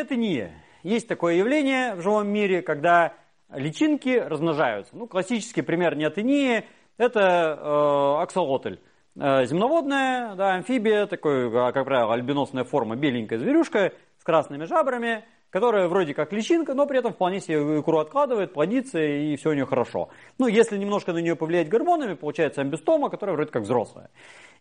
нетения. Есть такое явление в живом мире, когда личинки размножаются. Ну, классический пример нетении – это э, аксолотль. Э, земноводная, да, амфибия, такой, а, как правило, альбиносная форма, беленькая зверюшка с красными жабрами, которая вроде как личинка, но при этом вполне себе икру откладывает, плодится и все у нее хорошо. Ну, если немножко на нее повлиять гормонами, получается амбистома, которая вроде как взрослая.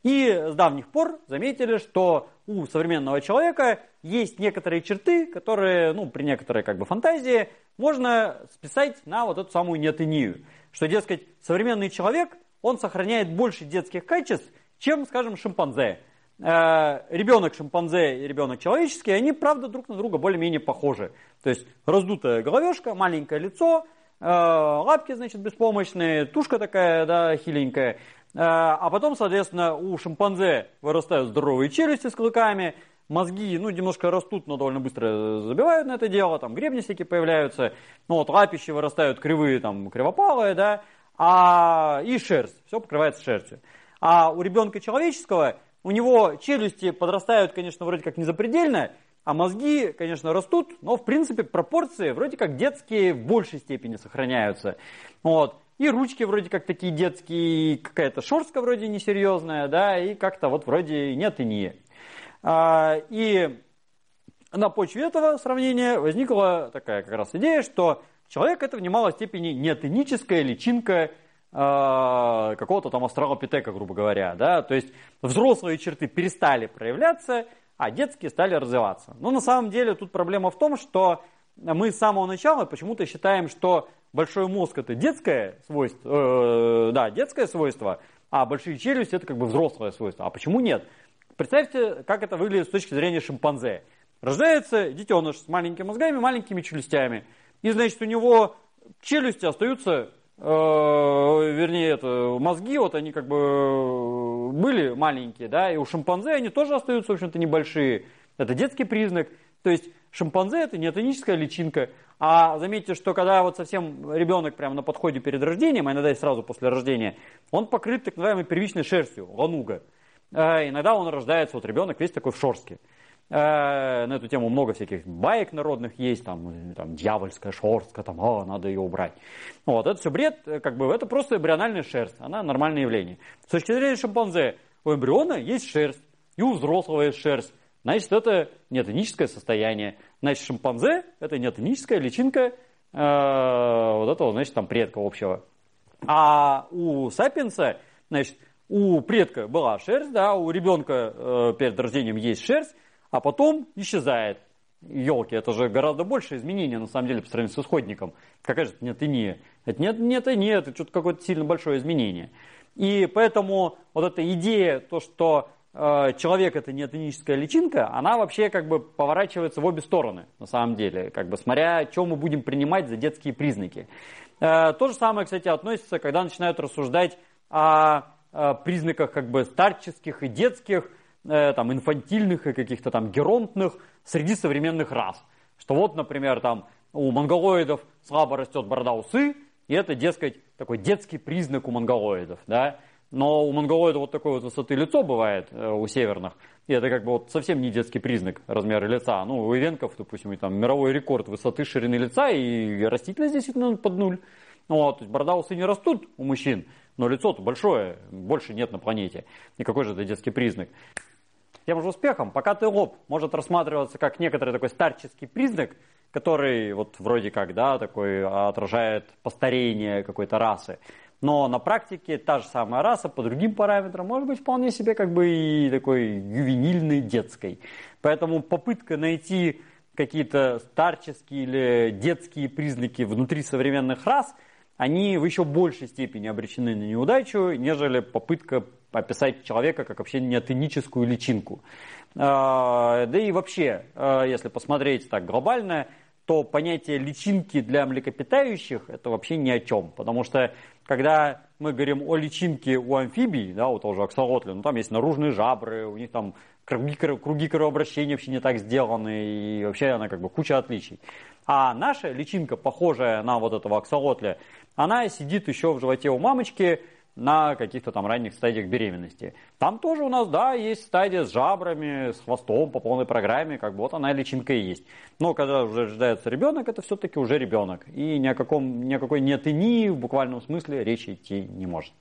И с давних пор заметили, что у современного человека есть некоторые черты, которые, ну, при некоторой как бы фантазии можно списать на вот эту самую нетынию. Что, дескать, современный человек, он сохраняет больше детских качеств, чем, скажем, шимпанзе. Э, ребенок шимпанзе и ребенок человеческий, они, правда, друг на друга более-менее похожи. То есть раздутая головешка, маленькое лицо, э, лапки, значит, беспомощные, тушка такая, да, хиленькая. Э, а потом, соответственно, у шимпанзе вырастают здоровые челюсти с клыками, мозги, ну, немножко растут, но довольно быстро забивают на это дело, там гребни всякие появляются, ну, вот лапищи вырастают кривые, там, кривопалые, да, а, и шерсть, все покрывается шерстью. А у ребенка человеческого, у него челюсти подрастают, конечно, вроде как незапредельно, а мозги, конечно, растут, но, в принципе, пропорции вроде как детские в большей степени сохраняются. Вот. И ручки вроде как такие детские, какая-то шорстка вроде несерьезная, да, и как-то вот вроде нет и не. А, и на почве этого сравнения возникла такая как раз идея, что человек это в немалой степени не этническая личинка а, какого-то там астралопитека, грубо говоря, да, то есть взрослые черты перестали проявляться, а детские стали развиваться. Но на самом деле тут проблема в том, что мы с самого начала почему-то считаем, что большой мозг это детское свойство, э, да, детское свойство, а большие челюсти это как бы взрослое свойство. А почему нет? Представьте, как это выглядит с точки зрения шимпанзе. Рождается детеныш с маленькими мозгами, маленькими челюстями. И, значит, у него челюсти остаются, э, вернее, это, мозги, вот они как бы были маленькие, да, и у шимпанзе они тоже остаются, в общем-то, небольшие. Это детский признак. То есть шимпанзе это не этническая личинка. А заметьте, что когда вот совсем ребенок прямо на подходе перед рождением, а иногда и сразу после рождения, он покрыт так называемой первичной шерстью, лануга. Э, иногда он рождается, вот ребенок весь такой в шорстке. Э, на эту тему много всяких баек народных есть, там, там дьявольская шерстка, там, а, надо ее убрать. Вот, это все бред, э, как бы, это просто эмбриональная шерсть, она нормальное явление. С точки зрения шимпанзе, у эмбриона есть шерсть, и у взрослого есть шерсть. Значит, это неотоническое состояние. Значит, шимпанзе – это неотоническая личинка э, вот этого, значит, там предка общего. А у сапиенса, значит, у предка была шерсть, да, у ребенка э, перед рождением есть шерсть, а потом исчезает. Елки, это же гораздо больше изменения, на самом деле, по сравнению с исходником. Какая же это нет и не? Это нет, нет и нет, это что-то какое-то сильно большое изменение. И поэтому вот эта идея, то, что человек это не этническая личинка, она вообще как бы поворачивается в обе стороны, на самом деле, как бы смотря, что мы будем принимать за детские признаки. Э, то же самое, кстати, относится, когда начинают рассуждать о, о признаках как бы старческих и детских, э, там, инфантильных и каких-то там геронтных среди современных рас. Что вот, например, там у монголоидов слабо растет борода усы, и это, дескать, такой детский признак у монголоидов, да. Но у монголоида вот такой вот высоты лицо бывает э, у северных. И это как бы вот совсем не детский признак размера лица. Ну, у ивенков, допустим, там мировой рекорд высоты ширины лица и растительность действительно под нуль. Вот, то есть усы не растут у мужчин, но лицо-то большое, больше нет на планете. И какой же это детский признак? Тем же успехом, пока ты лоб может рассматриваться как некоторый такой старческий признак, который вот вроде как, да, такой отражает постарение какой-то расы. Но на практике та же самая раса по другим параметрам может быть вполне себе как бы и такой ювенильной, детской. Поэтому попытка найти какие-то старческие или детские признаки внутри современных рас, они в еще большей степени обречены на неудачу, нежели попытка описать человека как вообще неотеническую личинку. А, да и вообще, а, если посмотреть так глобально, то понятие личинки для млекопитающих это вообще ни о чем. Потому что когда мы говорим о личинке у амфибий, да, у того же аксолотля, ну там есть наружные жабры, у них там круги, круги кровообращения вообще не так сделаны, и вообще она как бы куча отличий. А наша личинка, похожая на вот этого аксолотля, она сидит еще в животе у мамочки, на каких-то там ранних стадиях беременности. Там тоже у нас, да, есть стадия с жабрами, с хвостом по полной программе, как бы вот она личинка и есть. Но когда уже рождается ребенок, это все-таки уже ребенок. И ни о, каком, ни о какой неотынии в буквальном смысле речи идти не может.